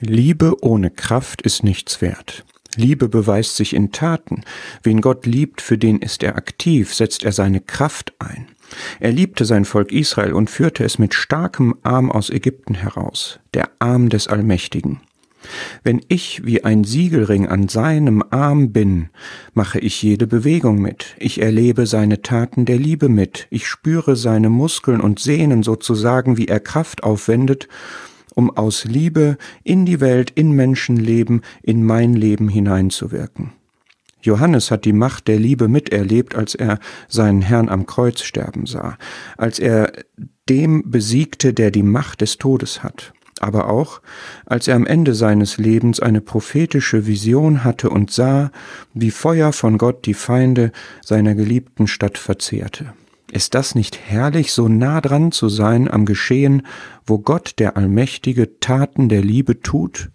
Liebe ohne Kraft ist nichts wert. Liebe beweist sich in Taten. Wen Gott liebt, für den ist er aktiv, setzt er seine Kraft ein. Er liebte sein Volk Israel und führte es mit starkem Arm aus Ägypten heraus, der Arm des Allmächtigen. Wenn ich wie ein Siegelring an seinem Arm bin, mache ich jede Bewegung mit, ich erlebe seine Taten der Liebe mit, ich spüre seine Muskeln und Sehnen sozusagen, wie er Kraft aufwendet, um aus Liebe in die Welt, in Menschenleben, in mein Leben hineinzuwirken. Johannes hat die Macht der Liebe miterlebt, als er seinen Herrn am Kreuz sterben sah, als er dem besiegte, der die Macht des Todes hat aber auch, als er am Ende seines Lebens eine prophetische Vision hatte und sah, wie Feuer von Gott die Feinde seiner geliebten Stadt verzehrte. Ist das nicht herrlich, so nah dran zu sein am Geschehen, wo Gott der Allmächtige Taten der Liebe tut